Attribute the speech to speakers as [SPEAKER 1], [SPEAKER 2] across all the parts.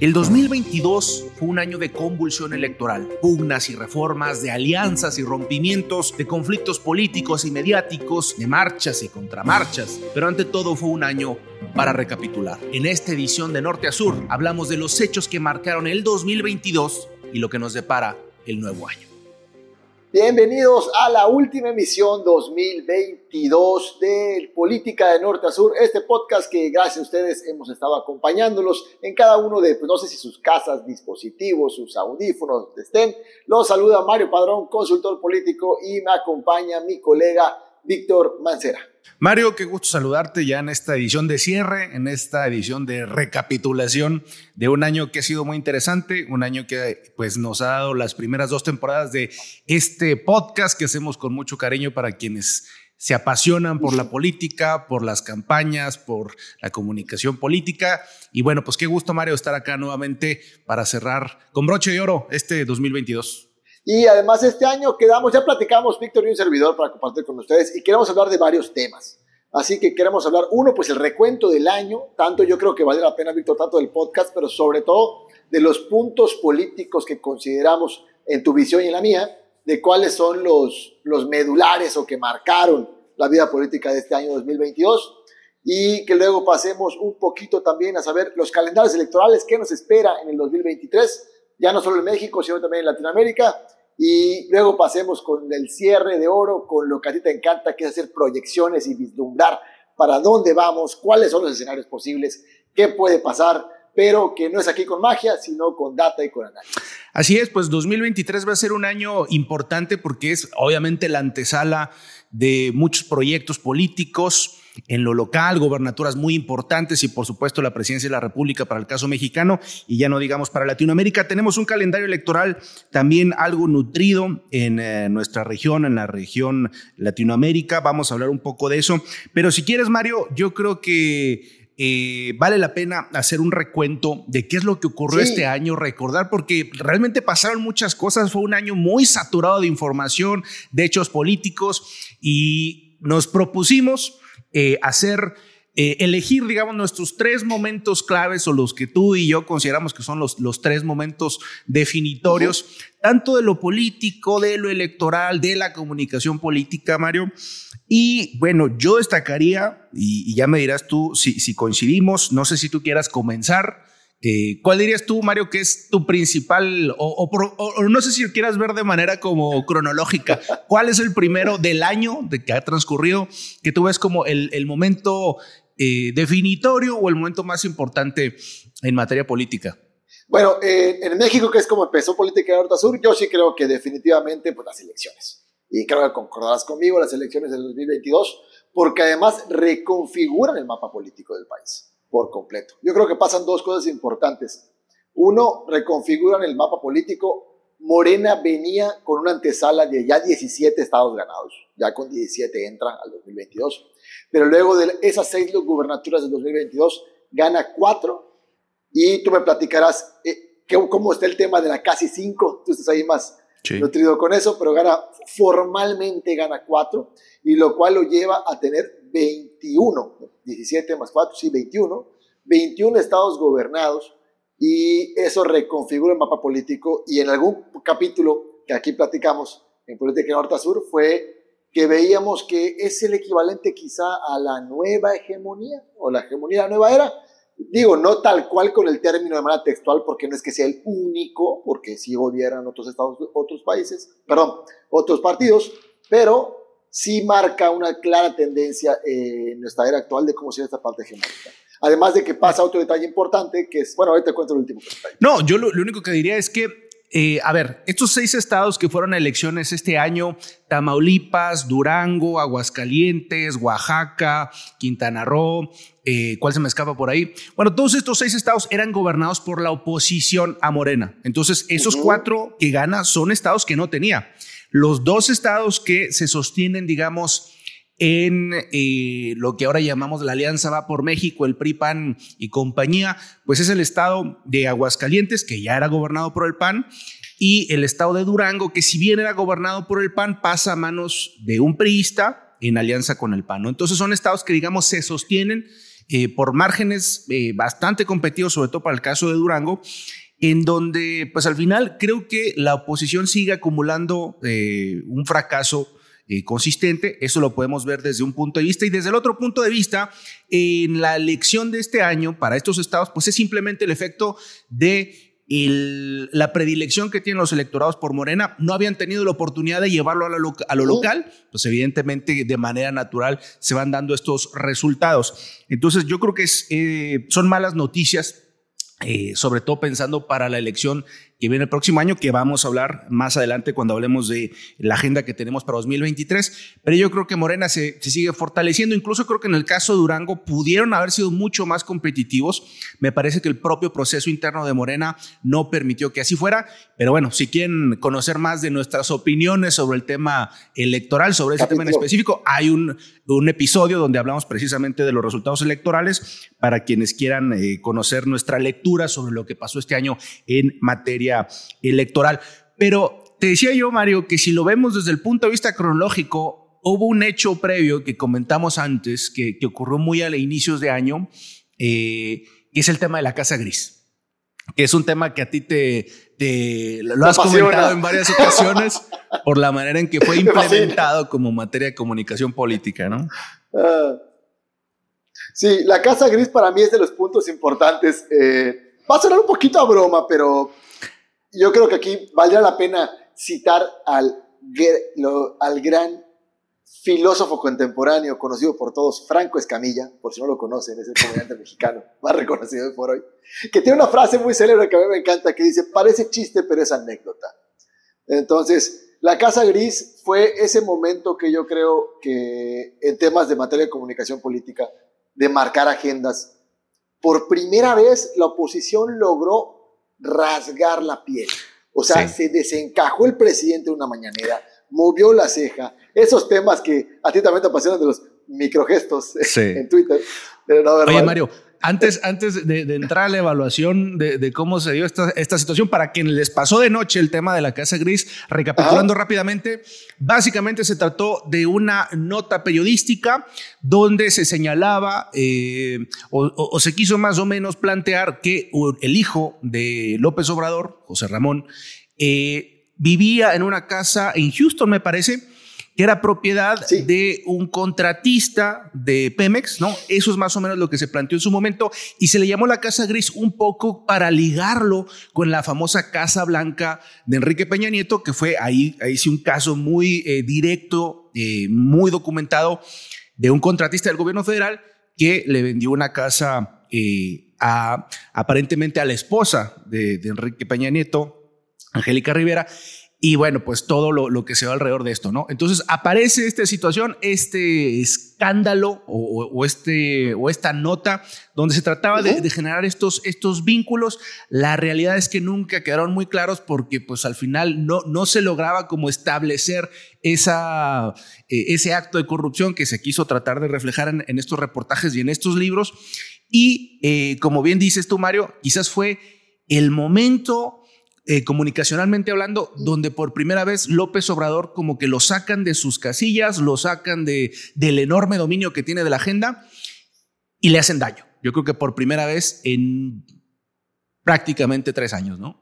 [SPEAKER 1] El 2022 fue un año de convulsión electoral, pugnas y reformas, de alianzas y rompimientos, de conflictos políticos y mediáticos, de marchas y contramarchas, pero ante todo fue un año para recapitular. En esta edición de Norte a Sur hablamos de los hechos que marcaron el 2022 y lo que nos depara el nuevo año.
[SPEAKER 2] Bienvenidos a la última emisión 2022 de Política de Norte a Sur, este podcast que gracias a ustedes hemos estado acompañándolos en cada uno de, pues, no sé si sus casas, dispositivos, sus audífonos, donde estén. Los saluda Mario Padrón, consultor político, y me acompaña mi colega Víctor Mancera.
[SPEAKER 1] Mario, qué gusto saludarte ya en esta edición de cierre, en esta edición de recapitulación de un año que ha sido muy interesante, un año que pues nos ha dado las primeras dos temporadas de este podcast que hacemos con mucho cariño para quienes se apasionan por la política, por las campañas, por la comunicación política. Y bueno, pues qué gusto, Mario, estar acá nuevamente para cerrar con broche de oro este 2022.
[SPEAKER 2] Y además este año quedamos, ya platicamos Víctor y un servidor para compartir con ustedes y queremos hablar de varios temas. Así que queremos hablar, uno, pues el recuento del año, tanto yo creo que vale la pena, Víctor, tanto del podcast, pero sobre todo de los puntos políticos que consideramos en tu visión y en la mía, de cuáles son los, los medulares o que marcaron la vida política de este año 2022 y que luego pasemos un poquito también a saber los calendarios electorales, qué nos espera en el 2023, ya no solo en México, sino también en Latinoamérica y luego pasemos con el cierre de oro, con lo que a ti te encanta, que es hacer proyecciones y vislumbrar para dónde vamos, cuáles son los escenarios posibles, qué puede pasar, pero que no es aquí con magia, sino con data y con análisis.
[SPEAKER 1] Así es, pues 2023 va a ser un año importante porque es obviamente la antesala de muchos proyectos políticos en lo local, gobernaturas muy importantes y por supuesto la presidencia de la República para el caso mexicano y ya no digamos para Latinoamérica. Tenemos un calendario electoral también algo nutrido en eh, nuestra región, en la región Latinoamérica. Vamos a hablar un poco de eso. Pero si quieres, Mario, yo creo que eh, vale la pena hacer un recuento de qué es lo que ocurrió este año, recordar, porque realmente pasaron muchas cosas, fue un año muy saturado de información, de hechos políticos y nos propusimos eh, hacer, eh, elegir, digamos, nuestros tres momentos claves o los que tú y yo consideramos que son los, los tres momentos definitorios, tanto de lo político, de lo electoral, de la comunicación política, Mario. Y bueno, yo destacaría, y, ya me dirás tú si, si coincidimos, no sé si tú quieras comenzar eh, ¿Cuál dirías tú, Mario, que es tu principal, o, no sé si quieras ver de manera como cronológica, cuál es el primero del año de que ha transcurrido que tú ves como el, momento eh, definitorio o el momento más importante en materia política?
[SPEAKER 2] Bueno, eh, en México, que es como empezó política de norte sur, yo sí creo que definitivamente pues, las elecciones. Y creo que concordarás conmigo, las elecciones del 2022, porque además reconfiguran el mapa político del país por completo. Yo creo que pasan dos cosas importantes. Uno, reconfiguran el mapa político. Morena venía con una antesala de ya 17 estados ganados, ya con 17 entra al 2022, pero luego de esas seis gubernaturas del 2022 gana cuatro y tú me platicarás eh, cómo está el tema de la casi cinco, tú estás ahí más nutrido con eso, pero gana formalmente gana cuatro y lo cual lo lleva a tener 21, 17 más 4, sí, 21, 21 estados gobernados y eso reconfigura el mapa político y en algún capítulo que aquí platicamos en Política Norte a Sur fue que veíamos que es el equivalente quizá a la nueva hegemonía o la hegemonía de la nueva era. Digo, no tal cual con el término de manera textual, porque no es que sea el único, porque sí gobiernan otros estados, otros países, perdón, otros partidos, pero sí marca una clara tendencia en nuestra era actual de cómo se ve esta parte hegemónica. Además de que pasa otro detalle importante, que es, bueno, ahorita te cuento el último detalle.
[SPEAKER 1] No, yo lo, único que diría es que eh, a ver, estos seis estados que fueron a elecciones este año, Tamaulipas, Durango, Aguascalientes, Oaxaca, Quintana Roo, eh, ¿cuál se me escapa por ahí? Bueno, todos estos seis estados eran gobernados por la oposición a Morena. Entonces, esos cuatro que gana son estados que no tenía. Los dos estados que se sostienen, digamos, en eh, lo que ahora llamamos la Alianza Va por México, el PRI, PAN y compañía, pues es el estado de Aguascalientes, que ya era gobernado por el PAN, y el estado de Durango, que si bien era gobernado por el PAN, pasa a manos de un priista en alianza con el PAN. Entonces son estados que, digamos, se sostienen eh, por márgenes eh, bastante competitivos, sobre todo para el caso de Durango, en donde pues al final creo que la oposición sigue acumulando un fracaso consistente. Eso lo podemos ver desde un punto de vista y desde el otro punto de vista, en la elección de este año para estos estados, pues es simplemente el efecto de la predilección que tienen los electorados por Morena, no habían tenido la oportunidad de llevarlo a, lo local, pues evidentemente de manera natural se van dando estos resultados. Entonces yo creo que eh, son malas noticias, eh, sobre todo pensando para la elección que viene el próximo año, que vamos a hablar más adelante cuando hablemos de la agenda que tenemos para 2023. Pero yo creo que Morena se, sigue fortaleciendo. Incluso creo que en el caso de Durango pudieron haber sido mucho más competitivos. Me parece que el propio proceso interno de Morena no permitió que así fuera. Pero bueno, si quieren conocer más de nuestras opiniones sobre el tema electoral, sobre ese tema en específico, hay un, un episodio donde hablamos precisamente de los resultados electorales para quienes quieran eh, conocer nuestra lectura sobre lo que pasó este año en materia electoral. Pero te decía yo, Mario, que si lo vemos desde el punto de vista cronológico, hubo un hecho previo que comentamos antes, que, ocurrió muy a inicios de año, eh, que es el tema de la Casa Gris, que es un tema que a ti te, lo has comentado en varias ocasiones por la manera en que fue implementado como materia de comunicación política, ¿no? Ah.
[SPEAKER 2] sí, la Casa Gris para mí es de los puntos importantes. Eh, va a sonar un poquito a broma, pero yo creo que aquí valdría la pena citar al, al gran filósofo contemporáneo conocido por todos, Franco Escamilla, por si no lo conocen, es el comediante mexicano más reconocido por hoy, que tiene una frase muy célebre que a mí me encanta, que dice, parece chiste, pero es anécdota. Entonces, la Casa Gris fue ese momento que yo creo que en temas de materia de comunicación política, de marcar agendas, por primera vez la oposición logró rasgar la piel. O sea, se desencajó el presidente una mañanera, movió la ceja. Esos temas que a ti también te apasionan de los microgestos en Twitter.
[SPEAKER 1] Oye, Mario, antes, antes de, entrar a la evaluación de, cómo se dio esta, esta, situación, para quien les pasó de noche el tema de la Casa Gris, recapitulando rápidamente, básicamente se trató de una nota periodística donde se señalaba eh, o, se quiso más o menos plantear que el hijo de López Obrador, José Ramón, eh, vivía en una casa en Houston, me parece, que era propiedad de un contratista de Pemex, ¿no? Eso es más o menos lo que se planteó en su momento y se le llamó la Casa Gris un poco para ligarlo con la famosa Casa Blanca de Enrique Peña Nieto, que fue ahí, ahí sí un caso muy eh, directo, eh, muy documentado de un contratista del gobierno federal que le vendió una casa eh, a, aparentemente a la esposa de, de Enrique Peña Nieto, Angélica Rivera, y bueno, pues todo lo, que se va alrededor de esto, ¿no? Entonces aparece esta situación, este escándalo o, este, o esta nota donde se trataba de, generar estos, estos vínculos. La realidad es que nunca quedaron muy claros porque pues al final no, no se lograba como establecer esa, eh, ese acto de corrupción que se quiso tratar de reflejar en, estos reportajes y en estos libros. Y eh, como bien dices tú, Mario, quizás fue el momento eh, comunicacionalmente hablando, donde por primera vez López Obrador como que lo sacan de sus casillas, lo sacan de, del enorme dominio que tiene de la agenda y le hacen daño. Yo creo que por primera vez en prácticamente tres años, ¿no?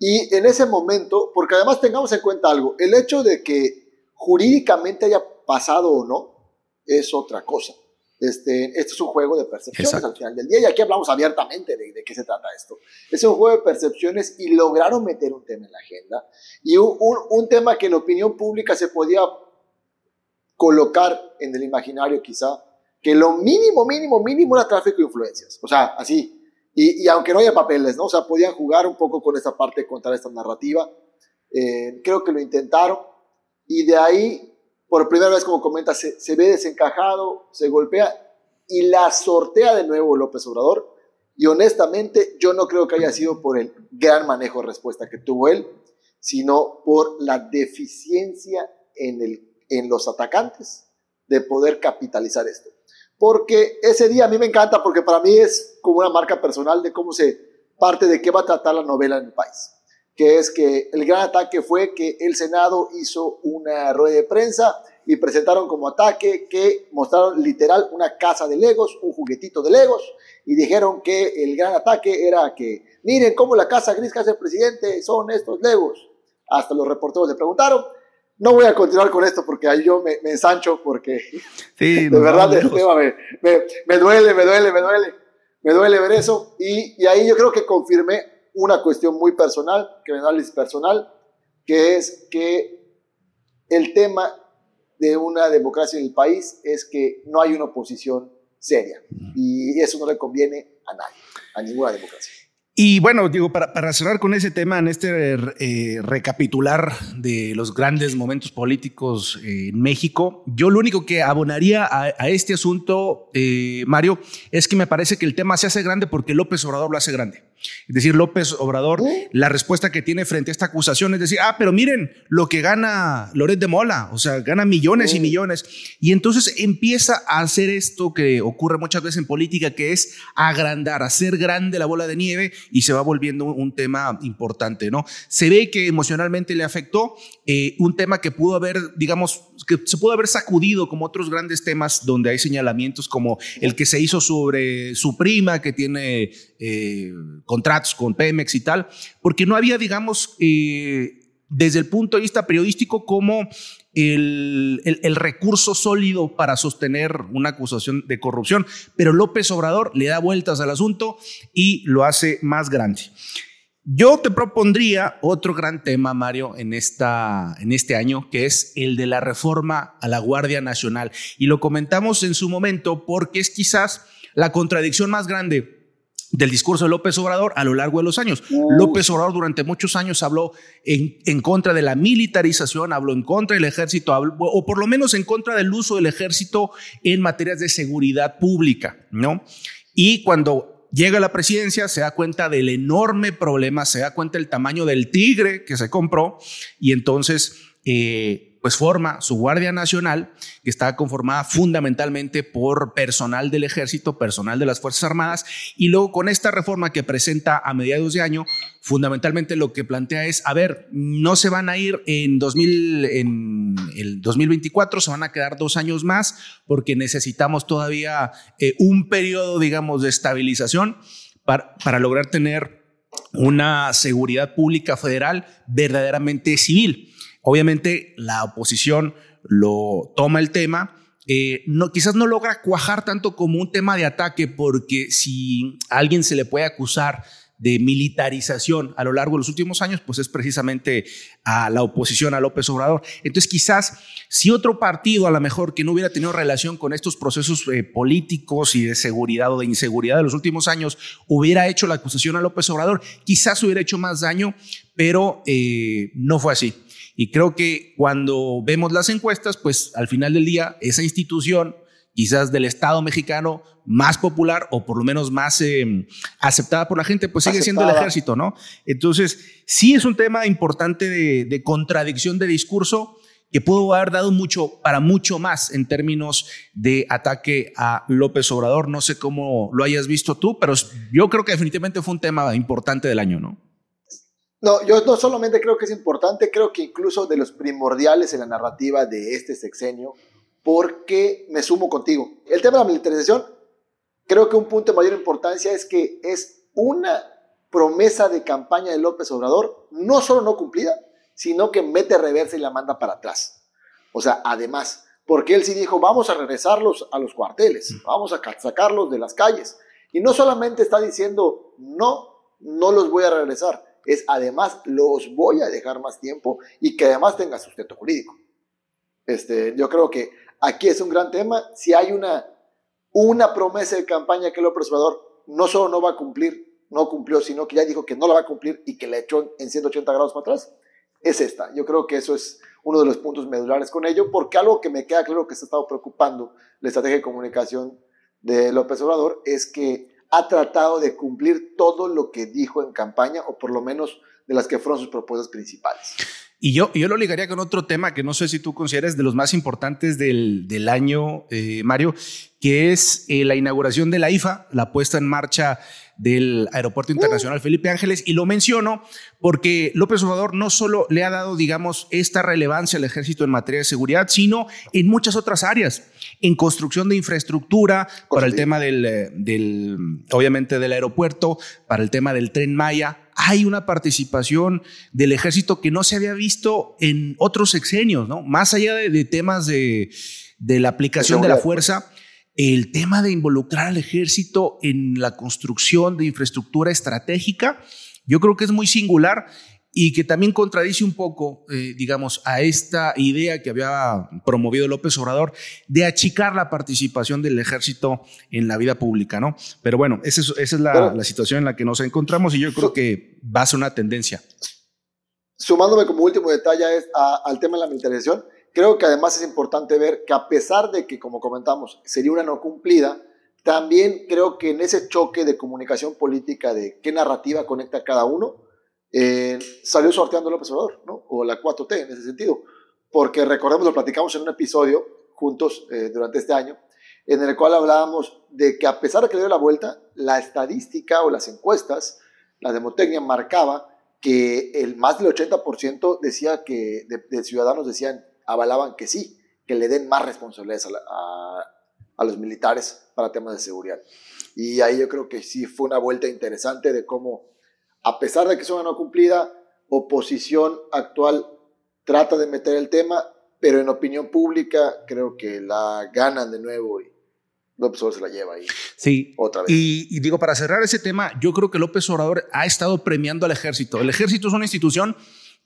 [SPEAKER 2] Y en ese momento, porque además tengamos en cuenta algo, el hecho de que jurídicamente haya pasado o no es otra cosa. Este, este es un juego de percepciones al final del día y aquí hablamos abiertamente de, de, qué se trata esto. Es un juego de percepciones y lograron meter un tema en la agenda y un, un, tema que en la opinión pública se podía colocar en el imaginario quizá, que lo mínimo, mínimo, mínimo era tráfico de influencias. O sea, así. Y, y, aunque no haya papeles, ¿no? O sea, podían jugar un poco con esta parte, contra esta narrativa. Eh, creo que lo intentaron y de ahí por primera vez, como comenta, se, ve desencajado, se golpea y la sortea de nuevo López Obrador. Y honestamente, yo no creo que haya sido por el gran manejo de respuesta que tuvo él, sino por la deficiencia en, el, en los atacantes de poder capitalizar esto. Porque ese día a mí me encanta, porque para mí es como una marca personal de cómo se parte de qué va a tratar la novela en el país que es que el gran ataque fue que el Senado hizo una rueda de prensa y presentaron como ataque que mostraron literal una casa de Legos, un juguetito de Legos, y dijeron que el gran ataque era que, miren cómo la casa gris que hace el presidente son estos Legos. Hasta los reporteros le preguntaron. No voy a continuar con esto porque ahí yo me, ensancho porque de verdad me, me, duele, me duele, me duele, me duele ver eso. Y, y ahí yo creo que confirmé una cuestión muy personal, que me análisis personal, que es que el tema de una democracia en el país es que no hay una oposición seria. Y eso no le conviene a nadie, a ninguna democracia.
[SPEAKER 1] Y bueno, digo, para, cerrar con ese tema, en este eh, recapitular de los grandes momentos políticos eh, en México, yo lo único que abonaría a, este asunto, eh, Mario, es que me parece que el tema se hace grande porque López Obrador lo hace grande. Es decir, López Obrador, la respuesta que tiene frente a esta acusación es decir, ah, pero miren lo que gana Loret de Mola, o sea, gana millones y millones. Y entonces empieza a hacer esto que ocurre muchas veces en política, que es agrandar, hacer grande la bola de nieve y se va volviendo un tema importante, ¿no? Se ve que emocionalmente le afectó eh, un tema que pudo haber, digamos, que se pudo haber sacudido como otros grandes temas donde hay señalamientos como el que se hizo sobre su prima que tiene eh, contratos con Pemex y tal, porque no había, digamos, eh, desde el punto de vista periodístico como el, el, recurso sólido para sostener una acusación de corrupción, pero López Obrador le da vueltas al asunto y lo hace más grande. Yo te propondría otro gran tema, Mario, en, esta, en este año, que es el de la reforma a la Guardia Nacional. Y lo comentamos en su momento porque es quizás la contradicción más grande del discurso de López Obrador a lo largo de los años. López Obrador durante muchos años habló en, en, contra de la militarización, habló en contra del ejército, o por lo menos en contra del uso del ejército en materias de seguridad pública, ¿no? Y cuando llega a la presidencia, se da cuenta del enorme problema, se da cuenta del tamaño del tigre que se compró y entonces eh, pues forma su Guardia Nacional, que está conformada fundamentalmente por personal del ejército, personal de las Fuerzas Armadas, y luego con esta reforma que presenta a mediados de año, fundamentalmente lo que plantea es, a ver, no se van a ir en, 2000, en el 2024, se van a quedar dos años más, porque necesitamos todavía eh, un periodo, digamos, de estabilización para, para lograr tener una seguridad pública federal verdaderamente civil. Obviamente la oposición lo toma el tema, eh, no, quizás no logra cuajar tanto como un tema de ataque, porque si a alguien se le puede acusar de militarización a lo largo de los últimos años, pues es precisamente a la oposición a López Obrador. Entonces, quizás si otro partido, a lo mejor que no hubiera tenido relación con estos procesos eh, políticos y de seguridad o de inseguridad de los últimos años, hubiera hecho la acusación a López Obrador, quizás hubiera hecho más daño, pero eh, no fue así. Y creo que cuando vemos las encuestas, pues al final del día, esa institución, quizás del Estado mexicano más popular o por lo menos más em, aceptada por la gente, pues sigue siendo el ejército, ¿no? Entonces, sí es un tema importante de, contradicción de discurso que pudo haber dado mucho para mucho más en términos de ataque a López Obrador. No sé cómo lo hayas visto tú, pero yo creo que definitivamente fue un tema importante del año, ¿no?
[SPEAKER 2] No, yo no solamente creo que es importante, creo que incluso de los primordiales en la narrativa de este sexenio, porque me sumo contigo. El tema de la militarización, creo que un punto de mayor importancia es que es una promesa de campaña de López Obrador, no solo no cumplida, sino que mete reversa y la manda para atrás. O sea, además, porque él sí dijo, vamos a regresarlos a los cuarteles, mm. vamos a sacarlos de las calles. Y no solamente está diciendo, no, no los voy a regresar, es además los voy a dejar más tiempo y que además tenga sustento jurídico. Este, yo creo que aquí es un gran tema. Si hay una, una promesa de campaña que el Obrador no solo no va a cumplir, no cumplió, sino que ya dijo que no la va a cumplir y que le echó en 180 grados para atrás, es esta. Yo creo que eso es uno de los puntos medulares con ello, porque algo que me queda claro que se ha estado preocupando la estrategia de comunicación de López Obrador es que ha tratado de cumplir todo lo que dijo en campaña, o por lo menos de las que fueron sus propuestas principales.
[SPEAKER 1] Y yo, yo lo ligaría con otro tema que no sé si tú consideras de los más importantes del, del año, eh, Mario, que es eh, la inauguración de la IFA, la puesta en marcha del Aeropuerto Internacional Felipe Ángeles. Y lo menciono porque López Obrador no solo le ha dado, digamos, esta relevancia al ejército en materia de seguridad, sino en muchas otras áreas, en construcción de infraestructura, para el tema del, eh, del, obviamente, del aeropuerto, para el tema del tren Maya, hay una participación del ejército que no se había visto en otros sexenios, ¿no? Más allá de, temas de, de, la aplicación de la fuerza, el tema de involucrar al ejército en la construcción de infraestructura estratégica, yo creo que es muy singular y que también contradice un poco, eh, digamos, a esta idea que había promovido López Obrador de achicar la participación del ejército en la vida pública, ¿no? Pero bueno, esa es, la, situación en la que nos encontramos y yo creo que va a ser una tendencia.
[SPEAKER 2] Sumándome como último detalle al tema de la militarización, creo que además es importante ver que a pesar de que, como comentamos, sería una no cumplida, también creo que en ese choque de comunicación política de qué narrativa conecta cada uno, eh, salió sorteando López Obrador, ¿no? O la 4T en ese sentido. Porque recordemos, lo platicamos en un episodio juntos eh, durante este año, en el cual hablábamos de que a pesar de que le dio la vuelta, la estadística o las encuestas, la demotecnia marcaba que el más del 80% decía que, de, ciudadanos decían, avalaban que sí, que le den más responsabilidades a, a los militares para temas de seguridad. Y ahí yo creo que sí fue una vuelta interesante de cómo a pesar de que es una no cumplida, oposición actual trata de meter el tema, pero en opinión pública creo que la ganan de nuevo y López Obrador se la lleva ahí.
[SPEAKER 1] Sí. Otra vez. Y, digo, para cerrar ese tema, yo creo que López Obrador ha estado premiando al ejército. El ejército es una institución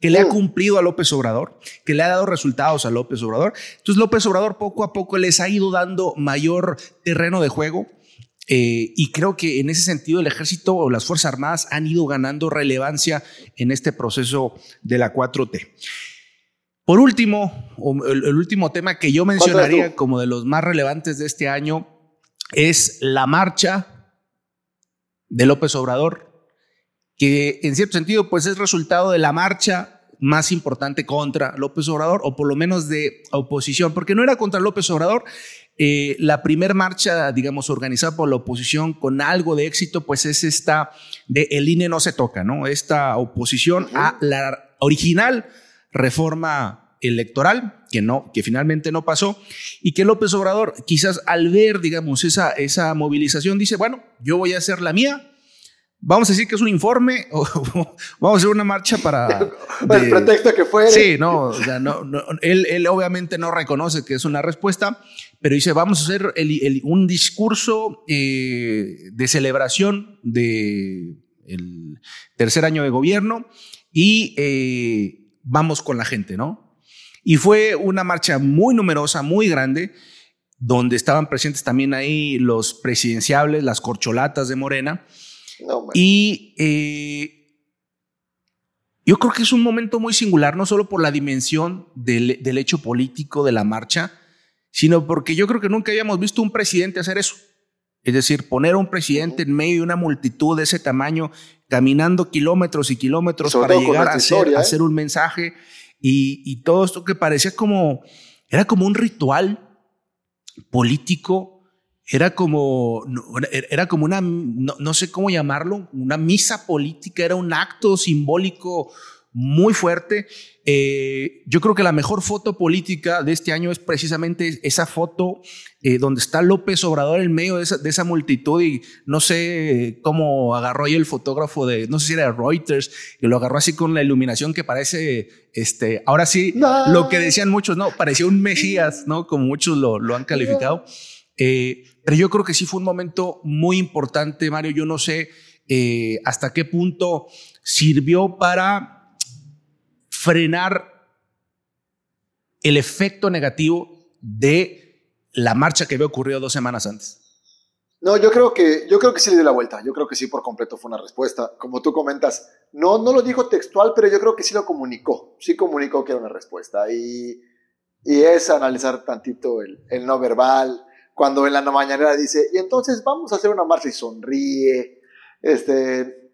[SPEAKER 1] que le ha mm. cumplido a López Obrador, que le ha dado resultados a López Obrador. Entonces López Obrador poco a poco les ha ido dando mayor terreno de juego eh, y creo que en ese sentido el ejército o las Fuerzas Armadas han ido ganando relevancia en este proceso de la 4T. Por último, el, último tema que yo mencionaría como de los más relevantes de este año es la marcha de López Obrador, que en cierto sentido pues es resultado de la marcha más importante contra López Obrador, o por lo menos de oposición, porque no era contra López Obrador, eh, la primer marcha, digamos, organizada por la oposición con algo de éxito, pues es esta de el INE no se toca, ¿no? Esta oposición a la original reforma electoral, que no, que finalmente no pasó, y que López Obrador, quizás al ver, digamos, esa, esa movilización, dice, bueno, yo voy a hacer la mía, Vamos a decir que es un informe o vamos a hacer una marcha para...
[SPEAKER 2] el pretexto que fue.
[SPEAKER 1] Sí, no, él, él, obviamente no reconoce que es una respuesta, pero dice, vamos a hacer un discurso eh, de celebración del tercer año de gobierno y eh, vamos con la gente, ¿no? Y fue una marcha muy numerosa, muy grande, donde estaban presentes también ahí los presidenciables, las corcholatas de Morena. Y eh, yo creo que es un momento muy singular, no solo por la dimensión del, del hecho político de la marcha, sino porque yo creo que nunca habíamos visto un presidente hacer eso. Es decir, poner a un presidente en medio de una multitud de ese tamaño, caminando kilómetros y kilómetros para llegar a hacer, hacer, un mensaje. Y, todo esto que parecía como, era como un ritual político, era como, era como una, no, no sé cómo llamarlo, una misa política, era un acto simbólico muy fuerte. Eh, yo creo que la mejor foto política de este año es precisamente esa foto eh, donde está López Obrador en medio de esa, multitud y no sé cómo agarró ahí el fotógrafo de, no sé si era Reuters, y lo agarró así con la iluminación que parece, este, ahora sí, lo que decían muchos, no, parecía un Mesías, ¿no? Como muchos lo, lo han calificado. Eh, pero yo creo que sí fue un momento muy importante, Mario. Yo no sé hasta qué punto sirvió para frenar el efecto negativo de la marcha que había ocurrido dos semanas antes?
[SPEAKER 2] No, yo creo que yo creo que sí le dio la vuelta. Yo creo que sí por completo fue una respuesta. Como tú comentas, no no lo dijo textual, pero yo creo que sí lo comunicó. Sí comunicó que era una respuesta y, y es analizar tantito el, el no verbal. Cuando en la mañanera dice, y entonces vamos a hacer una marcha y sonríe. Este,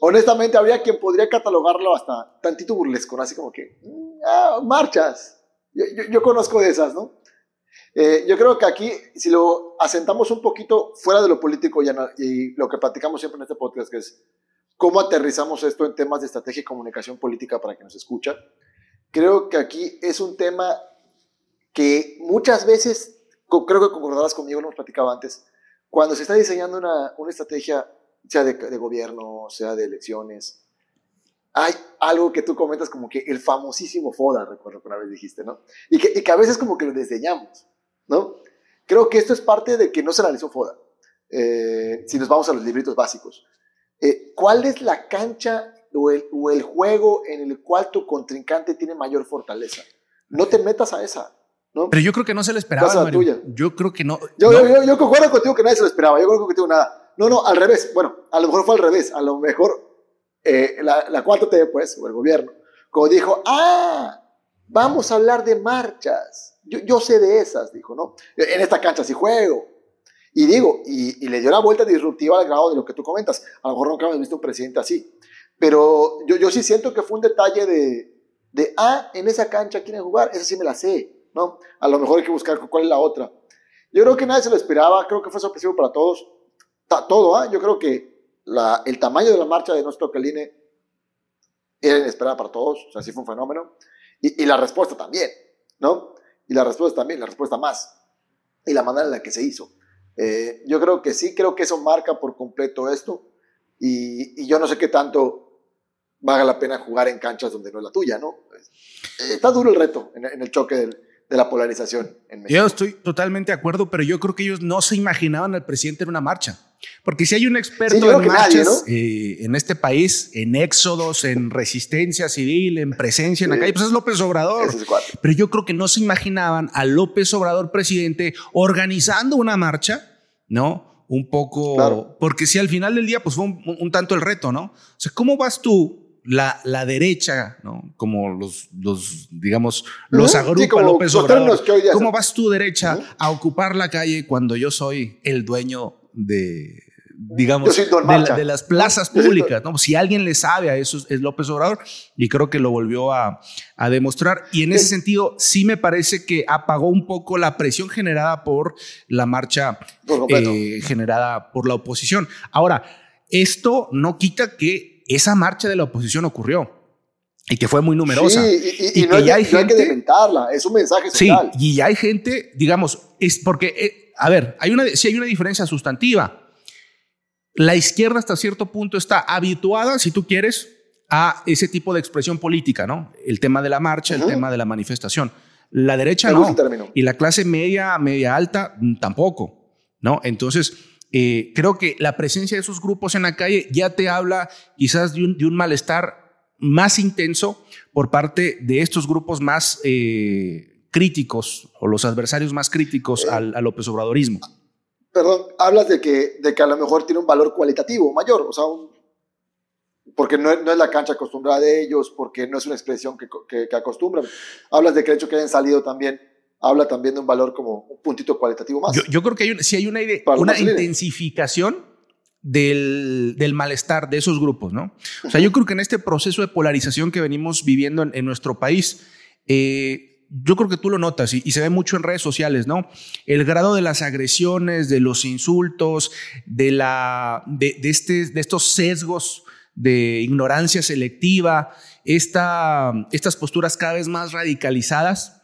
[SPEAKER 2] honestamente habría quien podría catalogarlo hasta tantito burlesco, así como que, mm, ah, marchas. Yo, conozco de esas, ¿no? Eh, yo creo que aquí, si lo asentamos un poquito fuera de lo político y, y lo que platicamos siempre en este podcast, que es cómo aterrizamos esto en temas de estrategia y comunicación política para que nos escuchan, creo que aquí es un tema que muchas veces, creo que concordarás conmigo, lo hemos platicado antes, cuando se está diseñando una, una estrategia, sea de, de, gobierno, sea de elecciones, hay algo que tú comentas como que el famosísimo FODA, recuerdo que una vez dijiste, ¿no? Y que, y que a veces como que lo diseñamos, ¿no? Creo que esto es parte de que no se analizó FODA. Eh, si nos vamos a los libritos básicos. Eh, ¿Cuál es la cancha o el, o el, juego en el cual tu contrincante tiene mayor fortaleza? No te metas a esa. ¿No?
[SPEAKER 1] Pero yo creo que no se le esperaba.
[SPEAKER 2] La tuya.
[SPEAKER 1] Yo creo que no.
[SPEAKER 2] Yo,
[SPEAKER 1] no.
[SPEAKER 2] Yo, yo, yo, concuerdo contigo que nadie se lo esperaba. Yo creo que contigo nada. No, no, al revés. Bueno, a lo mejor fue al revés. A lo mejor eh, la, la 4T, pues, o el gobierno, como dijo, ah, vamos a hablar de marchas. Yo, yo sé de esas, dijo, ¿no? En esta cancha sí juego. Y digo, y, y, le dio la vuelta disruptiva al grado de lo que tú comentas. A lo mejor nunca hemos visto un presidente así. Pero yo, yo sí siento que fue un detalle de, de, ah, en esa cancha quieren jugar, esa sí me la sé, ¿no? A lo mejor hay que buscar cuál es la otra. Yo creo que nadie se lo esperaba, creo que fue sorpresivo para todos. Todo, ¿ah? Yo creo que el tamaño de la marcha de nuestro Caline era inesperada para todos, o sea, fue un fenómeno. Y, la respuesta también, ¿no? Y la respuesta también, la respuesta más. Y la manera en la que se hizo. Eh, yo creo que sí, creo que eso marca por completo esto. Y, y yo no sé qué tanto valga la pena jugar en canchas donde no es la tuya, ¿no? Eh, está duro el reto en, en el choque del, de la polarización en México.
[SPEAKER 1] Yo estoy totalmente de acuerdo, pero yo creo que ellos no se imaginaban al presidente en una marcha. Porque si hay un experto
[SPEAKER 2] sí,
[SPEAKER 1] en marchas
[SPEAKER 2] nadie, ¿no?
[SPEAKER 1] eh, en este país, en éxodos, en resistencia civil, en presencia en la calle, pues es López Obrador.
[SPEAKER 2] Es
[SPEAKER 1] pero yo creo que no se imaginaban a López Obrador presidente organizando una marcha, ¿no? Un poco,
[SPEAKER 2] Claro.
[SPEAKER 1] porque si al final del día, pues fue un, un tanto el reto, ¿no? O sea, ¿cómo vas tú la, la, derecha, ¿no? como los, los digamos, los agrupa
[SPEAKER 2] sí, como
[SPEAKER 1] López Obrador. ¿Cómo vas tú derecha a ocupar la calle cuando yo soy el dueño de, digamos, de, la-
[SPEAKER 2] Marcha.
[SPEAKER 1] de las plazas públicas? ¿no? Si alguien le sabe a eso es López Obrador y creo que lo volvió a, a demostrar. Y en ese sentido, sí me parece que apagó un poco la presión generada por la marcha
[SPEAKER 2] Por
[SPEAKER 1] eh, generada por la oposición. Ahora, esto no quita que esa marcha de la oposición ocurrió y que fue muy numerosa.
[SPEAKER 2] Sí, y, y-
[SPEAKER 1] Y
[SPEAKER 2] no,
[SPEAKER 1] que
[SPEAKER 2] hay,
[SPEAKER 1] ya hay
[SPEAKER 2] no hay que
[SPEAKER 1] gente-
[SPEAKER 2] dementarla, es un mensaje
[SPEAKER 1] Sí,
[SPEAKER 2] social.
[SPEAKER 1] y ya hay gente, digamos, es porque, eh, a ver, hay una, sí hay una diferencia sustantiva. La izquierda hasta cierto punto está habituada, si tú quieres, a ese tipo de expresión política, ¿no? El tema de la marcha,
[SPEAKER 2] Ujú.
[SPEAKER 1] el tema de la manifestación. La derecha
[SPEAKER 2] Me
[SPEAKER 1] no. Y la clase media, media alta, mm, tampoco, ¿no? Entonces, eh, creo que la presencia de esos grupos en la calle ya te habla quizás de un, de un malestar más intenso por parte de estos grupos más eh, críticos o los adversarios más críticos
[SPEAKER 2] Eh.
[SPEAKER 1] al, al López Obradorismo.
[SPEAKER 2] Perdón, hablas de que, de que a lo mejor tiene un valor cualitativo mayor, o sea, un- porque no, es- no es la cancha acostumbrada de ellos, porque no es una expresión que, que- que acostumbran. Hablas de que el hecho que hayan salido también, habla también de un valor como un puntito cualitativo más.
[SPEAKER 1] Yo, yo creo que hay un- sí hay una, ide-
[SPEAKER 2] Para los
[SPEAKER 1] una intensificación del, del malestar de esos grupos, ¿no? O sea, yo creo que en este proceso de polarización que venimos viviendo en, en nuestro país, eh, yo creo que tú lo notas y, y se ve mucho en redes sociales, ¿no? El grado de las agresiones, de los insultos, de, la, de, de este, de estos sesgos de ignorancia selectiva, esta, estas posturas cada vez más radicalizadas,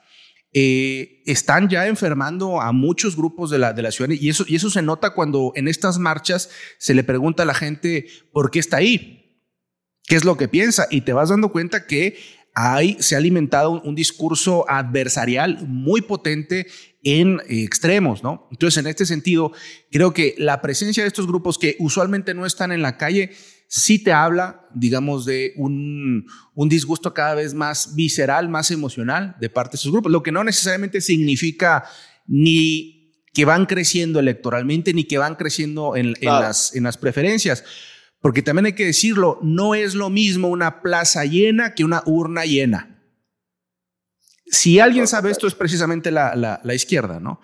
[SPEAKER 1] eh, están ya enfermando a muchos grupos de la, de la ciudad y eso, y eso se nota cuando en estas marchas se le pregunta a la gente por qué está ahí, qué es lo que piensa y te vas dando cuenta que ahí se ha alimentado un, un discurso adversarial muy potente en eh, extremos, ¿no? Entonces, en este sentido, creo que la presencia de estos grupos que usualmente no están en la calle sí te habla, digamos, de un, un disgusto cada vez más visceral, más emocional de parte de esos grupos, lo que no necesariamente significa ni que van creciendo electoralmente, ni que van creciendo en, las, en las preferencias. Porque también hay que decirlo, no es lo mismo una plaza llena que una urna llena. Si alguien sabe esto es precisamente la, la- la izquierda, ¿no?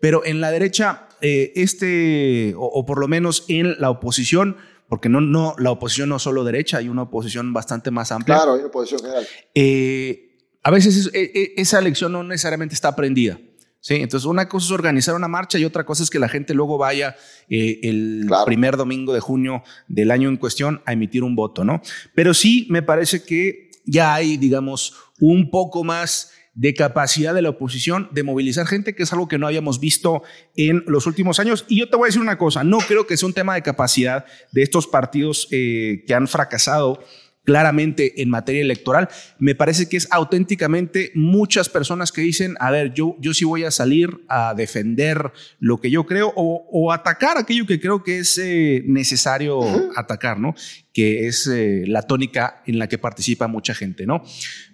[SPEAKER 1] Pero en la derecha, eh, este, o, o por lo menos en la oposición, porque no, no, la oposición no solo derecha, hay una oposición bastante más amplia.
[SPEAKER 2] Claro, hay una posición general.
[SPEAKER 1] Eh, a veces es- e- e- esa lección no necesariamente está aprendida. Sí, entonces una cosa es organizar una marcha y otra cosa es que la gente luego vaya eh, el primer domingo de junio del año en cuestión a emitir un voto, ¿no? Pero sí me parece que ya hay, digamos, un poco más de capacidad de la oposición de movilizar gente, que es algo que no habíamos visto en los últimos años. Y yo te voy a decir una cosa, no creo que sea un tema de capacidad de estos partidos eh, que han fracasado claramente en materia electoral. Me parece que es auténticamente muchas personas que dicen, a ver, yo, yo sí voy a salir a defender lo que yo creo o, atacar aquello que creo que es eh, necesario atacar, ¿no? Que es eh, la tónica en la que participa mucha gente, ¿no?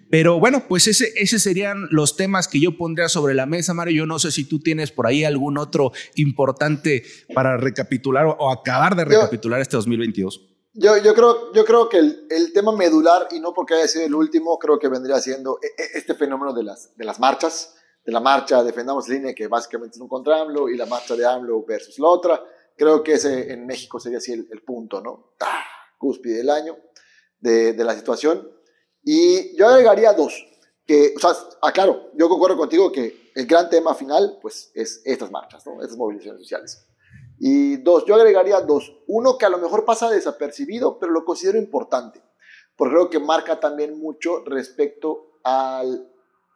[SPEAKER 1] Pero bueno, pues ese, ese serían los temas que yo pondría sobre la mesa, Mario. Yo no sé si tú tienes por ahí algún otro importante para recapitular o, acabar de recapitular este 2022.
[SPEAKER 2] Yo, yo, creo, yo creo que el, el, tema medular, y no porque haya sido el último, creo que vendría siendo e, e, este fenómeno de las, de las marchas, de la marcha Defendamos Línea, que básicamente es un contra AMLO, y la marcha de AMLO versus la otra. Creo que ese en México sería así el, el punto, ¿no? ¡Ah! Cúspide del año de, de la situación. Y yo agregaría dos, que, o sea, aclaro, yo concuerdo contigo que el gran tema final, pues, es estas marchas, ¿no? Estas movilizaciones sociales. Y dos, yo agregaría dos. Uno que a lo mejor pasa desapercibido, pero lo considero importante, porque creo que marca también mucho respecto al,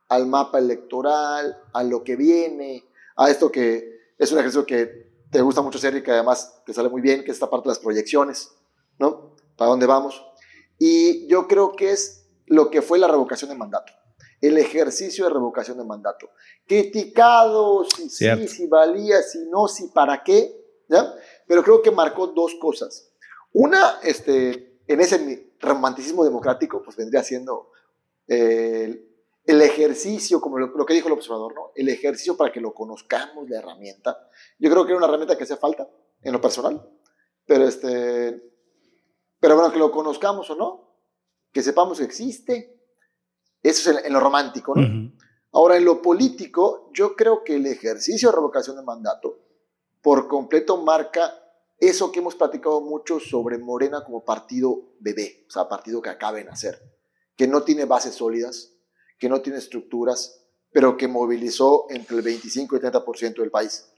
[SPEAKER 2] al mapa electoral, a lo que viene, a esto que es un ejercicio que te gusta mucho hacer y que además te sale muy bien, que es esta parte de las proyecciones, ¿no? ¿Para dónde vamos? Y yo creo que es lo que fue la revocación de mandato, el ejercicio de revocación de mandato. Criticado, si sí, si valía, si no, si para qué, ¿ya? Pero creo que marcó dos cosas. Una, este, en ese romanticismo democrático, pues vendría siendo eh, el ejercicio, como lo, que dijo el observador, ¿no? El ejercicio para que lo conozcamos, la herramienta. Yo creo que era una herramienta que hace falta en lo personal, pero este, pero bueno, que lo conozcamos o no, que sepamos que existe. Eso es en, lo romántico, ¿no? Ahora, en lo político, yo creo que el ejercicio de revocación de mandato por completo marca eso que hemos platicado mucho sobre Morena como partido bebé, o sea, partido que acaba de nacer, que no tiene bases sólidas, que no tiene estructuras, pero que movilizó entre el 25 y el 30% del país.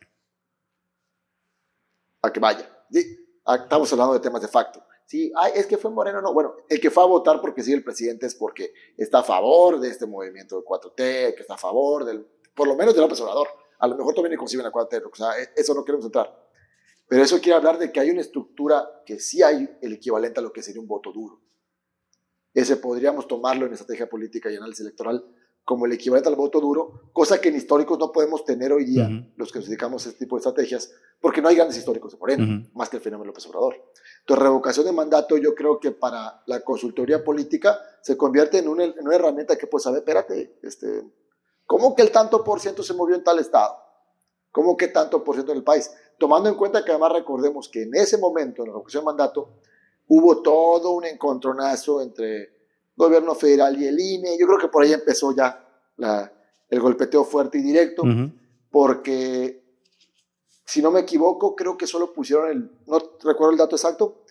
[SPEAKER 2] A que vaya. Estamos hablando de temas de facto. Sí, es que fue Moreno, no. Bueno, el que fue a votar porque sigue el presidente es porque está a favor de este movimiento de 4T, que está a favor del, por lo menos del López Obrador. A lo mejor también inclusive en la 4T, o sea, e, eso no queremos entrar. Pero eso quiere hablar de que hay una estructura que sí hay el equivalente a lo que sería un voto duro. Ese podríamos tomarlo en estrategia política y análisis electoral como el equivalente al voto duro, cosa que en históricos no podemos tener hoy día, los que nos dedicamos a este tipo de estrategias, porque no hay grandes históricos de Moreno, más que el fenómeno López Obrador. Entonces, revocación de mandato, yo creo que para la consultoría política se convierte en una, en una herramienta que, pues, saber, espérate, este, ¿cómo que el tanto por ciento se movió en tal estado? ¿Cómo que tanto por ciento en el país? Tomando en cuenta que además recordemos que en ese momento, en la revocación de mandato, hubo todo un encontronazo entre gobierno federal y el INE. Yo creo que por ahí empezó ya la, el golpeteo fuerte y directo, porque si no me equivoco, creo que solo pusieron el, no recuerdo el dato exacto,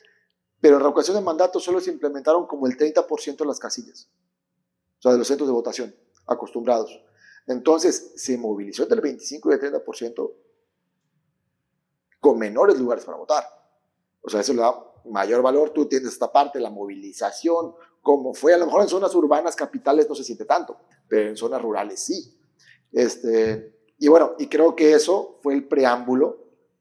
[SPEAKER 2] pero en revocación de mandato solo se implementaron como el 30% de las casillas, o sea, de los centros de votación acostumbrados. Entonces se movilizó entre el 25 y el 30% con menores lugares para votar. O sea, eso le da mayor valor. Tú tienes esta parte, la movilización, como fue, a lo mejor en zonas urbanas, capitales no se siente tanto, pero en zonas rurales sí. Este, y bueno, y creo que eso fue el preámbulo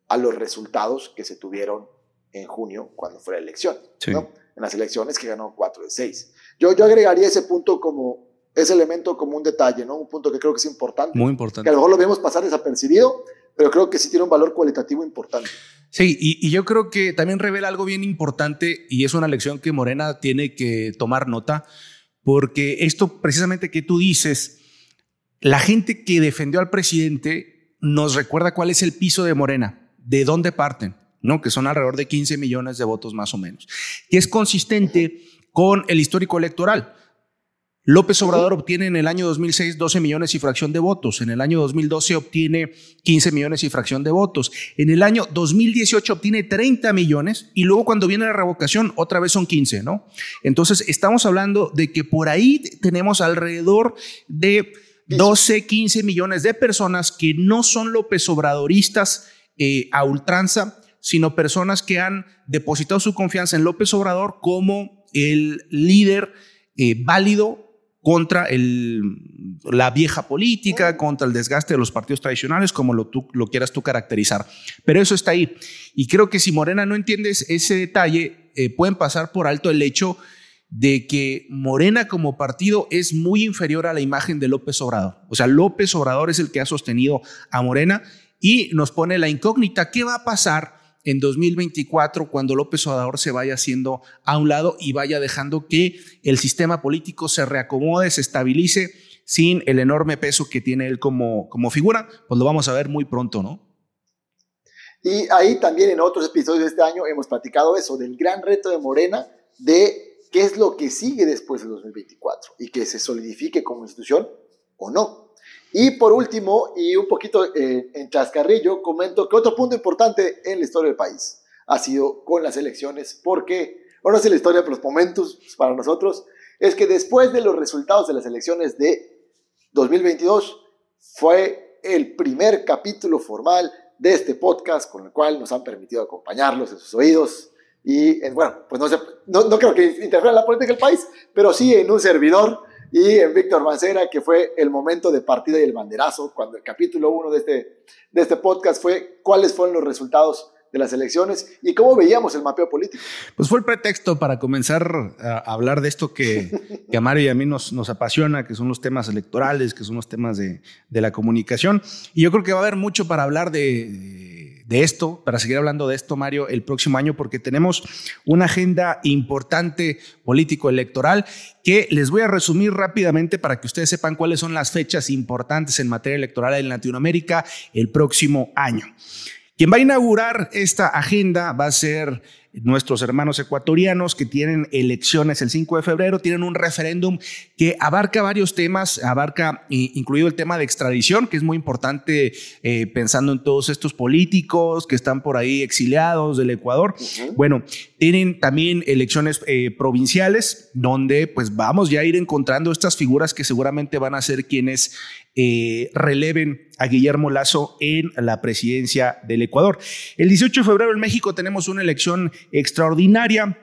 [SPEAKER 2] a los resultados que se tuvieron en junio cuando fue la elección, ¿no? En las elecciones que ganó 4 de 6. Yo, yo agregaría ese punto como, ese elemento como un detalle, ¿no? Un punto que creo que es importante.
[SPEAKER 1] Muy importante.
[SPEAKER 2] Que a lo mejor lo vemos pasar desapercibido, pero creo que sí tiene un valor cualitativo importante.
[SPEAKER 1] Sí, y, yo creo que también revela algo bien importante y es una lección que Morena tiene que tomar nota, porque esto precisamente que tú dices, la gente que defendió al presidente nos recuerda cuál es el piso de Morena, de dónde parten, ¿no? Que son alrededor de 15 millones de votos más o menos, que es consistente con el histórico electoral. López Obrador obtiene en el año 2006 12 millones y fracción de votos, en el año 2012 obtiene 15 millones y fracción de votos, en el año 2018 obtiene 30 millones y luego cuando viene la revocación otra vez son 15, ¿no? Entonces estamos hablando de que por ahí tenemos alrededor de 12, 15 millones de personas que no son López Obradoristas eh, a ultranza, sino personas que han depositado su confianza en López Obrador como el líder eh, válido contra el, la vieja política, contra el desgaste de los partidos tradicionales, como lo, tú, lo quieras tú caracterizar. Pero eso está ahí. Y creo que si Morena no entiendes ese detalle, eh, pueden pasar por alto el hecho de que Morena como partido es muy inferior a la imagen de López Obrador. O sea, López Obrador es el que ha sostenido a Morena y nos pone la incógnita, ¿qué va a pasar en 2024 cuando López Obrador se vaya haciendo a un lado y vaya dejando que el sistema político se reacomode, se estabilice sin el enorme peso que tiene él como, como figura? Pues lo vamos a ver muy pronto, ¿no?
[SPEAKER 2] Y ahí también en otros episodios de este año hemos platicado eso, del gran reto de Morena, de qué es lo que sigue después del 2024 y que se solidifique como institución o no. Y por último, y un poquito eh, en chascarrillo, comento que otro punto importante en la historia del país ha sido con las elecciones, porque, bueno, no es la historia, pero los momentos para nosotros, es que después de los resultados de las elecciones de 2022, fue el primer capítulo formal de este podcast con el cual nos han permitido acompañarlos en sus oídos. Y bueno, pues no, sé, no, no creo que interfiera en la política del país, pero sí en un servidor y en Víctor Mancera, que fue el momento de partida y el banderazo, cuando el capítulo uno de este, de este podcast fue cuáles fueron los resultados de las elecciones y cómo veíamos el mapeo político.
[SPEAKER 1] Pues fue el pretexto para comenzar a hablar de esto que, que a Mario y a mí nos, nos apasiona, que son los temas electorales, que son los temas de, de la comunicación. Y yo creo que va a haber mucho para hablar de de esto, para seguir hablando de esto, Mario, el próximo año, porque tenemos una agenda importante político-electoral que les voy a resumir rápidamente para que ustedes sepan cuáles son las fechas importantes en materia electoral en Latinoamérica el próximo año. Quien va a inaugurar esta agenda va a ser nuestros hermanos ecuatorianos que tienen elecciones el 5 de febrero, tienen un referéndum que abarca varios temas, abarca incluido el tema de extradición, que es muy importante eh, pensando en todos estos políticos que están por ahí exiliados del Ecuador. Bueno, tienen también elecciones eh, provinciales donde pues vamos ya a ir encontrando estas figuras que seguramente van a ser quienes eh, releven a Guillermo Lazo en la presidencia del Ecuador. El 18 de febrero en México tenemos una elección extraordinaria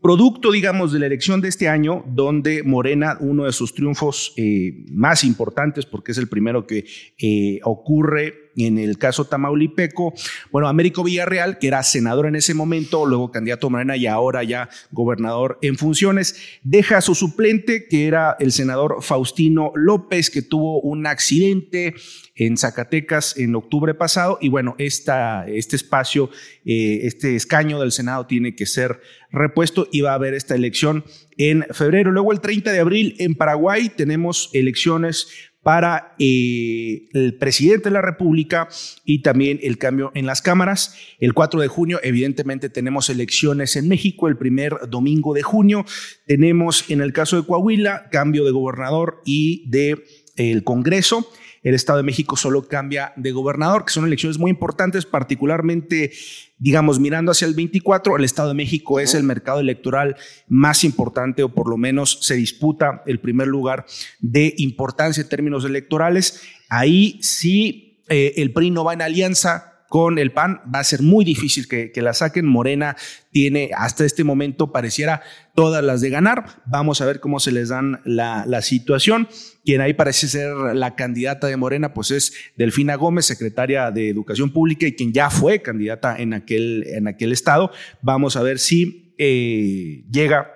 [SPEAKER 1] producto, digamos, de la elección de este año, donde Morena, uno de sus triunfos eh, más importantes, porque es el primero que eh, ocurre en el caso tamaulipeco, bueno, Américo Villarreal, que era senador en ese momento, luego candidato a Morena y ahora ya gobernador en funciones, deja a su suplente, que era el senador Faustino López, que tuvo un accidente en Zacatecas en octubre pasado, y bueno, esta, este espacio, eh, este escaño del Senado tiene que ser repuesto y va a haber esta elección en febrero. Luego el 30 de abril en Paraguay tenemos elecciones para eh, el presidente de la República y también el cambio en las cámaras. El 4 de junio, evidentemente, tenemos elecciones en México, el primer domingo de junio. Tenemos, en el caso de Coahuila, cambio de gobernador y de el Congreso. El Estado de México solo cambia de gobernador, que son elecciones muy importantes, particularmente, digamos, mirando hacia el 24. El Estado de México es el mercado electoral más importante, o por lo menos se disputa el primer lugar de importancia en términos electorales. Ahí sí eh, el PRI no va en alianza con el PAN va a ser muy difícil que, la saquen. Morena tiene hasta este momento, pareciera todas las de ganar. Vamos a ver cómo se les dan la, situación. Quien ahí parece ser la candidata de Morena, pues es Delfina Gómez, secretaria de Educación Pública y quien ya fue candidata en aquel, en aquel estado. Vamos a ver si eh, llega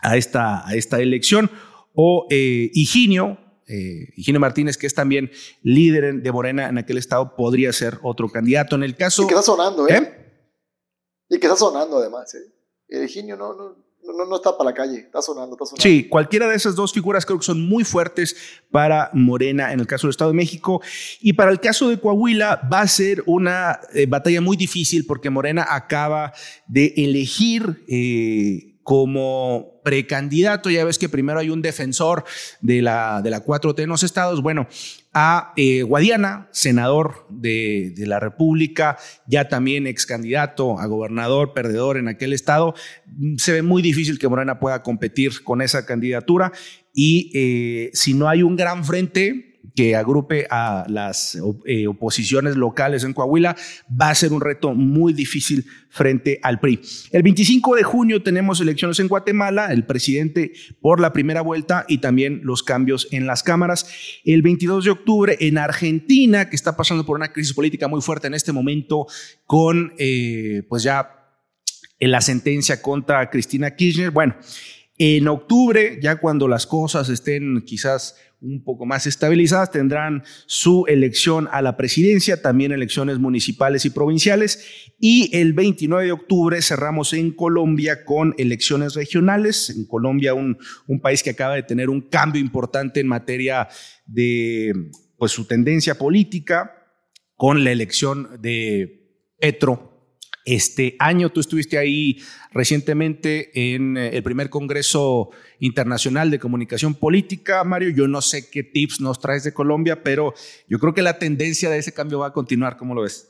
[SPEAKER 1] a esta, a esta elección. O eh, Higinio, eh, Higinio Martínez, que es también líder de Morena en aquel estado, podría ser otro candidato. En el caso.
[SPEAKER 2] Y que está sonando, ¿eh? ¿eh? Y que está sonando además, ¿eh? No, no, no, no, está para la calle, está sonando, está sonando.
[SPEAKER 1] Sí, cualquiera de esas dos figuras creo que son muy fuertes para Morena en el caso del Estado de México. Y para el caso de Coahuila va a ser una eh, batalla muy difícil porque Morena acaba de elegir. Eh, como precandidato, ya ves que primero hay un defensor de la, de la 4T en los estados, bueno, a eh, Guadiana, senador de, de, la República, ya también ex candidato a gobernador, perdedor en aquel estado, se ve muy difícil que Morena pueda competir con esa candidatura y eh, si no hay un gran frente, que agrupe a las eh, oposiciones locales en Coahuila va a ser un reto muy difícil frente al PRI. El 25 de junio tenemos elecciones en Guatemala, el presidente por la primera vuelta y también los cambios en las cámaras. El 22 de octubre en Argentina, que está pasando por una crisis política muy fuerte en este momento, con eh, pues ya la sentencia contra Cristina Kirchner. Bueno, en octubre, ya cuando las cosas estén quizás un poco más estabilizadas, tendrán su elección a la presidencia, también elecciones municipales y provinciales. Y el 29 de octubre cerramos en Colombia con elecciones regionales. En Colombia, un, país que acaba de tener un cambio importante en materia de pues, su tendencia política con la elección de Petro este año tú estuviste ahí recientemente en eh, el primer Congreso Internacional de Comunicación Política, Mario. Yo no sé qué tips nos traes de Colombia, pero yo creo que la tendencia de ese cambio va a continuar. ¿Cómo lo ves?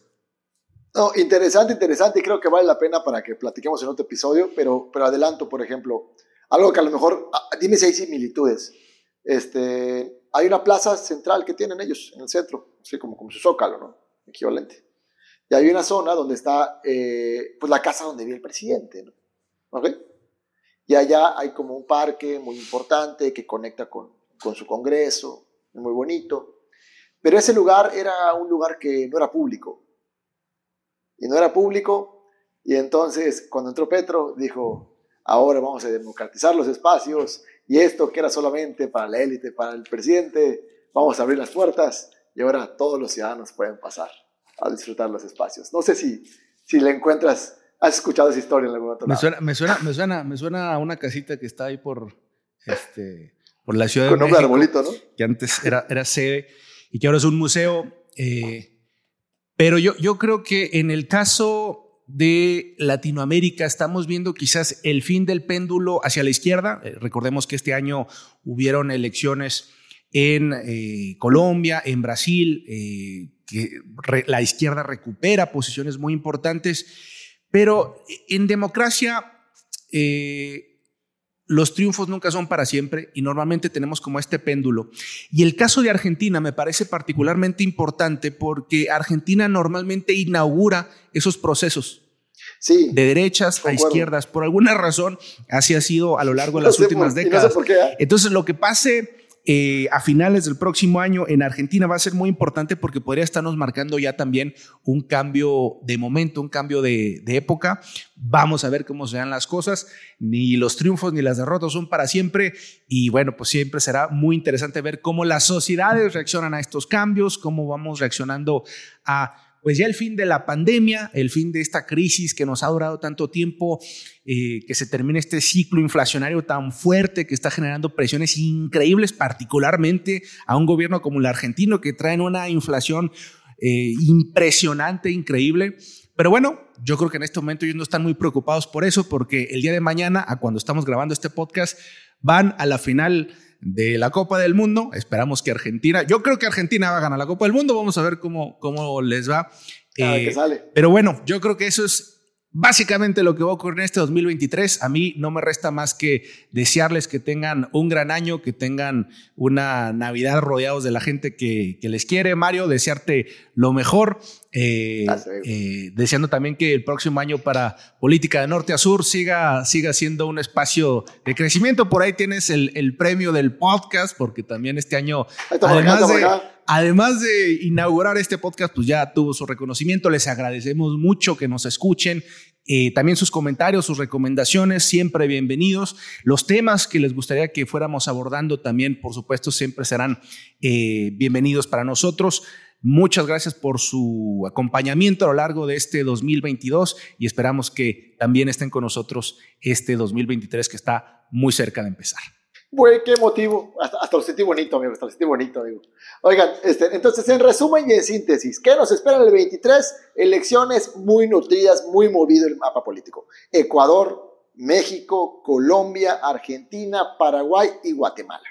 [SPEAKER 2] No, interesante, interesante creo que vale la pena para que platiquemos en otro episodio, pero, pero adelanto, por ejemplo, algo que a lo mejor, ah, dime si hay similitudes. Este, hay una plaza central que tienen ellos en el centro, así como, como su zócalo, ¿no? Equivalente. Y hay una zona donde está eh, pues la casa donde vive el presidente. ¿no? Y allá hay como un parque muy importante que conecta con, con su congreso, muy bonito. Pero ese lugar era un lugar que no era público. Y no era público. Y entonces cuando entró Petro dijo, ahora vamos a democratizar los espacios y esto que era solamente para la élite, para el presidente, vamos a abrir las puertas y ahora todos los ciudadanos pueden pasar a disfrutar los espacios. No sé si, si le encuentras, has escuchado esa historia en algún otro
[SPEAKER 1] me Suena, me, suena, me, suena, me suena a una casita que está ahí por, este, por la ciudad de México.
[SPEAKER 2] arbolito, ¿no?
[SPEAKER 1] Que antes era, era sede y que ahora es un museo. Eh, pero yo, yo creo que en el caso de Latinoamérica estamos viendo quizás el fin del péndulo hacia la izquierda. Eh, recordemos que este año hubieron elecciones en eh, Colombia, en Brasil, que la izquierda recupera posiciones muy importantes, pero en democracia eh, los triunfos nunca son para siempre y normalmente tenemos como este péndulo. Y el caso de Argentina me parece particularmente importante porque Argentina normalmente inaugura esos procesos.
[SPEAKER 2] Sí,
[SPEAKER 1] de derechas a izquierdas. Por alguna razón, así ha sido a lo largo de las últimas décadas. ¿eh? Entonces, lo que pase eh, a finales del próximo año en Argentina va a ser muy importante porque podría estarnos marcando ya también un cambio de momento, un cambio de, época. Vamos a ver cómo se dan las cosas. Ni los triunfos ni las derrotas son para siempre. Y bueno, pues siempre será muy interesante ver cómo las sociedades reaccionan a estos cambios, cómo vamos reaccionando a pues ya el fin de la pandemia, el fin de esta crisis que nos ha durado tanto tiempo, eh, que se termine este ciclo inflacionario tan fuerte que está generando presiones increíbles, particularmente a un gobierno como el argentino, que traen una inflación eh, impresionante, increíble. Pero bueno, yo creo que en este momento ellos no están muy preocupados por eso, porque el día de mañana, a cuando estamos grabando este podcast, van a la final de la Copa del Mundo. Esperamos que Argentina, yo creo que Argentina va a ganar la Copa del Mundo. Vamos a ver cómo, cómo les va.
[SPEAKER 2] Eh, sale.
[SPEAKER 1] Pero bueno, yo creo que eso es básicamente lo que va a ocurrir en este 2023. A mí no me resta más que desearles que tengan un gran año, que tengan una Navidad rodeados de la gente que, que les quiere. Mario, desearte lo mejor. Eh, eh, deseando también que el próximo año para Política de Norte a Sur siga, siga siendo un espacio de crecimiento. Por ahí tienes el, el premio del podcast, porque también este año, además de, además de inaugurar este podcast, pues ya tuvo su reconocimiento. Les agradecemos mucho que nos escuchen. Eh, también sus comentarios, sus recomendaciones, siempre bienvenidos. Los temas que les gustaría que fuéramos abordando también, por supuesto, siempre serán bienvenidos para nosotros. Muchas gracias por su acompañamiento a lo largo de este 2022 y esperamos que también estén con nosotros este 2023 que está muy cerca de empezar.
[SPEAKER 2] Güey, qué motivo. Hasta, lo sentí bonito, amigo. Hasta lo sentí bonito, amigo. Oigan, este, entonces, en resumen y en síntesis, ¿qué nos espera el 23? Elecciones muy nutridas, muy movido el mapa político. Ecuador, México, Colombia, Argentina, Paraguay y Guatemala.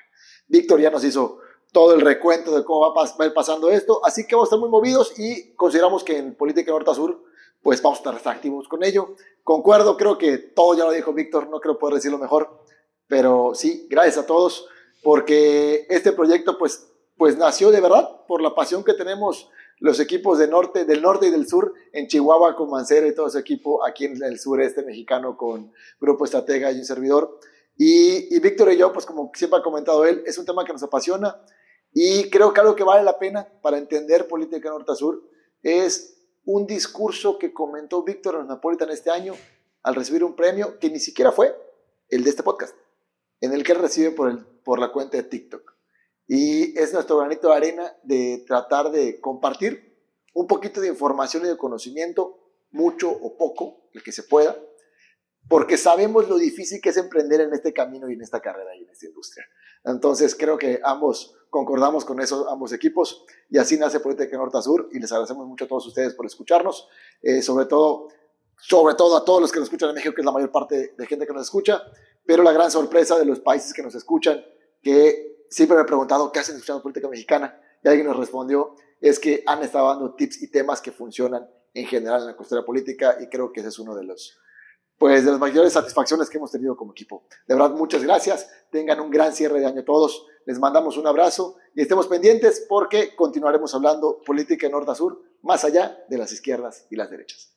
[SPEAKER 2] Víctor ya nos hizo todo el recuento de cómo va a ir pasando esto. Así que vamos a estar muy movidos y consideramos que en política norte-sur, pues vamos a estar activos con ello. Concuerdo, creo que todo ya lo dijo Víctor, no creo poder decirlo mejor, pero sí, gracias a todos, porque este proyecto, pues pues nació de verdad por la pasión que tenemos los equipos de norte, del norte y del sur, en Chihuahua con Mancera y todo ese equipo, aquí en el sureste mexicano con Grupo Estratega y un servidor. Y, y Víctor y yo, pues como siempre ha comentado él, es un tema que nos apasiona y creo que algo que vale la pena para entender política norte-sur es un discurso que comentó Víctor en Napolitan este año al recibir un premio que ni siquiera fue el de este podcast, en el que él recibe por, el, por la cuenta de TikTok. Y es nuestro granito de arena de tratar de compartir un poquito de información y de conocimiento, mucho o poco, el que se pueda, porque sabemos lo difícil que es emprender en este camino y en esta carrera y en esta industria. Entonces creo que ambos concordamos con eso, ambos equipos, y así nace Política Norte Sur, y les agradecemos mucho a todos ustedes por escucharnos, eh, sobre todo sobre todo a todos los que nos escuchan en México, que es la mayor parte de gente que nos escucha, pero la gran sorpresa de los países que nos escuchan, que siempre me he preguntado qué hacen escuchando política mexicana, y alguien nos respondió, es que han estado dando tips y temas que funcionan en general en la cuestión política, y creo que ese es uno de los, pues, de las mayores satisfacciones que hemos tenido como equipo. De verdad, muchas gracias, tengan un gran cierre de año todos, les mandamos un abrazo y estemos pendientes porque continuaremos hablando política de norte sur, más allá de las izquierdas y las derechas.